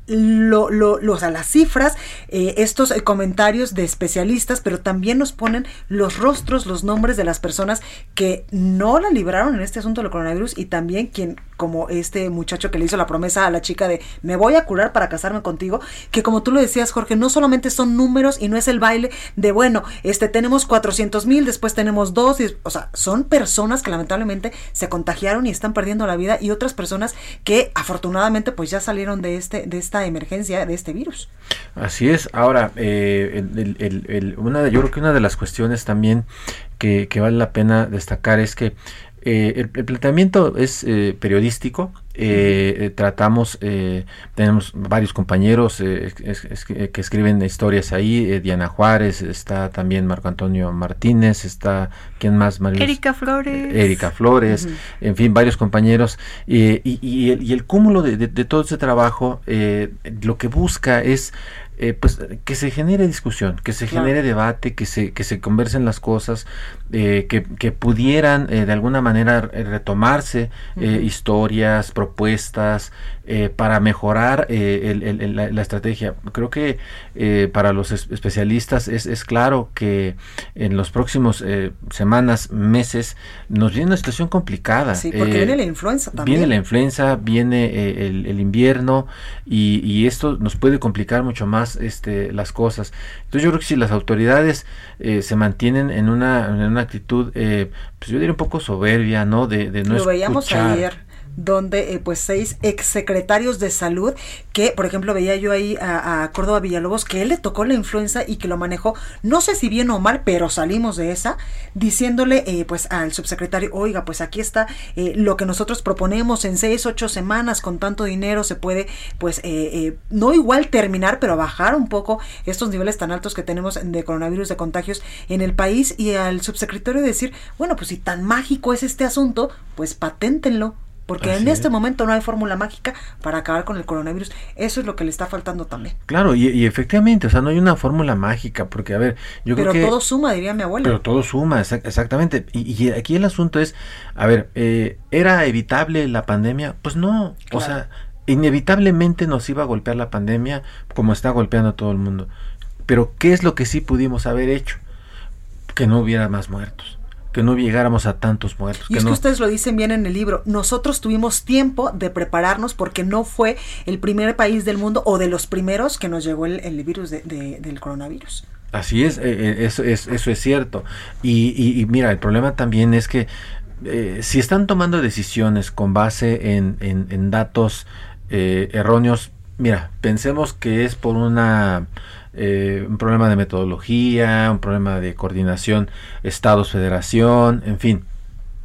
lo, lo, lo, o las cifras, eh, estos eh, comentarios de especialistas, pero también nos ponen los rostros, los nombres de las personas que no la libraron en este asunto del coronavirus y también quien, como este muchacho que le hizo la promesa a la chica de me voy a curar para casarme contigo, que como tú lo decías, Jorge, no solamente son números y no es el baile de, bueno, este tenemos 400 mil, después tenemos dos, y, o sea, son personas que lamentablemente se contagiaron y están perdiendo la vida y otras personas que afortunadamente pues ya salieron de este, de este emergencia de este virus. Así es. Ahora, eh, una yo creo que una de las cuestiones también que, vale la pena destacar es que eh, el, planteamiento es eh, periodístico, eh, eh, tratamos, eh, tenemos varios compañeros que escriben historias ahí, Diana Juárez, está también Marco Antonio Martínez, está, ¿quién más? Erika Flores. Erika Flores, en fin, varios compañeros. y, y, el, y, el, cúmulo de, de todo ese trabajo lo que busca es eh, pues que se genere discusión, que se genere debate, que se, que se conversen las cosas, eh, que, que, pudieran eh, de alguna manera retomarse historias, propuestas, para mejorar la, estrategia. Creo que para los especialistas es, es, claro que en los próximos semanas, meses, nos viene una situación complicada. Sí, porque viene la influenza también. Viene la influenza, viene el, el invierno y, y esto nos puede complicar mucho más este, las cosas. Entonces yo creo que si las autoridades eh, se mantienen en una, en una actitud, eh, pues yo diría un poco soberbia, ¿no? De, de no Lo veíamos ayer donde eh, pues seis exsecretarios de salud que por ejemplo veía yo ahí a, Córdoba Villalobos que él le tocó la influenza y que lo manejó no sé si bien o mal pero salimos de esa diciéndole eh, pues al subsecretario oiga pues aquí está eh, lo que nosotros proponemos en seis ocho semanas con tanto dinero se puede pues no igual terminar pero bajar un poco estos niveles tan altos que tenemos de coronavirus de contagios en el país y al subsecretario decir bueno pues si tan mágico es este asunto pues paténtenlo porque en este momento no hay fórmula mágica para acabar con el coronavirus. Eso es lo que le está faltando también. Claro, y, efectivamente, o sea, no hay una fórmula mágica, porque a ver, yo pero creo que... todo suma, diría mi abuela. Pero todo suma, exactamente. Y, aquí el asunto es, a ver, eh, ¿era evitable la pandemia? Pues no, o sea, inevitablemente nos iba a golpear la pandemia como está golpeando a todo el mundo. Pero ¿qué es lo que sí pudimos haber hecho? Que no hubiera más muertos que no llegáramos a tantos muertos. Y es que ustedes lo dicen bien en el libro, nosotros tuvimos tiempo de prepararnos porque no fue el primer país del mundo o de los primeros que nos llegó el, virus del coronavirus. Así es, eh, eh, eso, es, eso es cierto. Y, mira, el problema también es que eh, si están tomando decisiones con base en, en datos erróneos, mira, pensemos que es por una eh, un problema de metodología, un problema de coordinación Estados-Federación, en fin.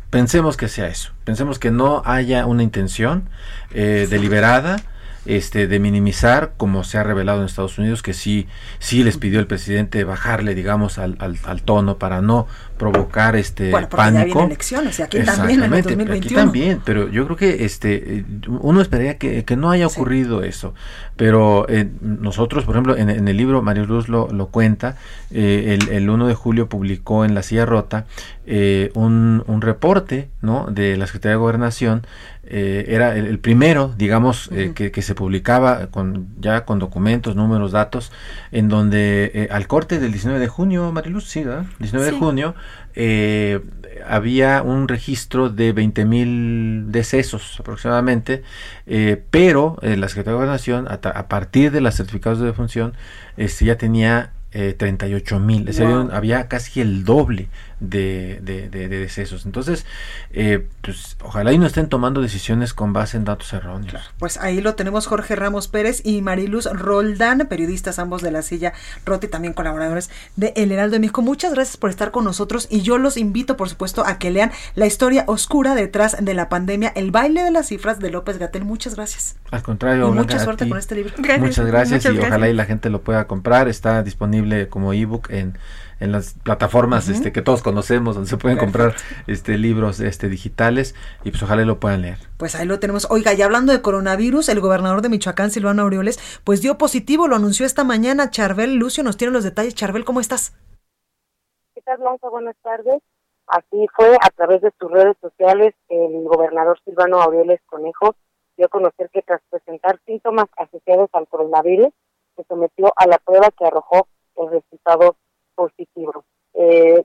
Pensemos que sea eso. Pensemos que no haya una intención eh, deliberada este, de minimizar, como se ha revelado en Estados Unidos, que sí, sí les pidió el presidente bajarle, digamos, al, al, tono para no provocar este bueno, pánico. Ya elecciones, y aquí también en el 2021. Aquí también, pero yo creo que este uno esperaría que, que no haya ocurrido eso. Pero eh, nosotros, por ejemplo, en, el libro Mario Luz lo, lo cuenta, eh, el, el 1 de julio publicó en La Silla Rota eh, un, un reporte ¿no? de la Secretaría de Gobernación eh, era el, primero, digamos, eh, que, se publicaba con ya con documentos, números, datos, en donde eh, al corte del 19 de junio, Mariluz, sí, 19 de junio, había un registro de 20 mil decesos aproximadamente, pero la Secretaría de Gobernación, a, a, partir de los certificados de defunción, este, ya tenía eh, 38 mil, había casi el doble de, de, decesos. Entonces, eh, pues ojalá y no estén tomando decisiones con base en datos erróneos. Pues ahí lo tenemos Jorge Ramos Pérez y Mariluz Roldán, periodistas ambos de la silla Roti, también colaboradores de El Heraldo de México. Muchas gracias por estar con nosotros y yo los invito, por supuesto, a que lean la historia oscura detrás de la pandemia, el baile de las cifras de López Gatel. Muchas gracias. Al contrario, mucha suerte con este libro. *laughs* Muchas gracias y ojalá y la gente lo pueda comprar. Está disponible como ebook en en las plataformas este, que todos conocemos, donde se pueden comprar este, libros este, digitales y pues ojalá lo puedan leer. Pues ahí lo tenemos. Oiga, y hablando de coronavirus, el gobernador de Michoacán, Silvano Aureoles, pues dio positivo, lo anunció esta mañana. Charbel Lucio nos tiene los detalles. Charbel, ¿cómo estás? ¿Qué tal, Blanca? Buenas tardes. Así fue, a través de sus redes sociales, el gobernador Silvano Aureoles Conejo dio a conocer que tras presentar síntomas asociados al coronavirus, se sometió a la prueba que arrojó el resultado positivo. Eh,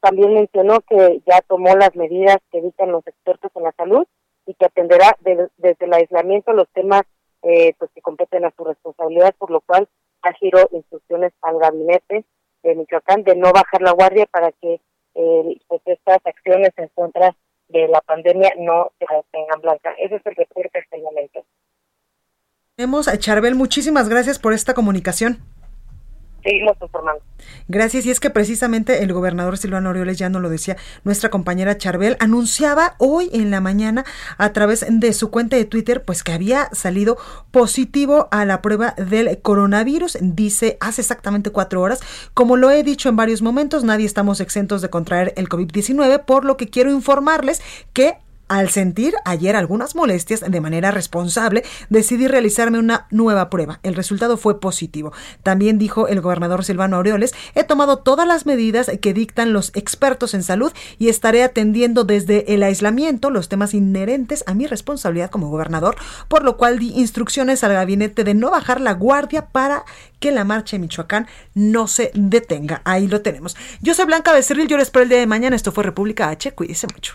también mencionó que ya tomó las medidas que dictan los expertos en la salud y que atenderá desde el aislamiento los temas eh, pues que competen a su responsabilidad, por lo cual ha girado instrucciones al gabinete de Michoacán de no bajar la guardia para que eh, pues estas acciones en contra de la pandemia no se tengan blanca. Ese es el reporte hasta el momento. Charbel, muchísimas gracias por esta comunicación seguimos informando. Gracias, y es que precisamente el gobernador Silvano Orioles, ya no lo decía nuestra compañera Charbel, anunciaba hoy en la mañana a través de su cuenta de Twitter, pues que había salido positivo a la prueba del coronavirus, dice hace exactamente cuatro horas. Como lo he dicho en varios momentos, nadie estamos exentos de contraer el COVID-19, por lo que quiero informarles que al sentir ayer algunas molestias de manera responsable, decidí realizarme una nueva prueba. El resultado fue positivo. También dijo el gobernador Silvano Aureoles, he tomado todas las medidas que dictan los expertos en salud y estaré atendiendo desde el aislamiento los temas inherentes a mi responsabilidad como gobernador, por lo cual di instrucciones al gabinete de no bajar la guardia para que la marcha en Michoacán no se detenga. Ahí lo tenemos. Yo soy Blanca Becerril, yo les espero el día de mañana. Esto fue República H. Cuídense mucho.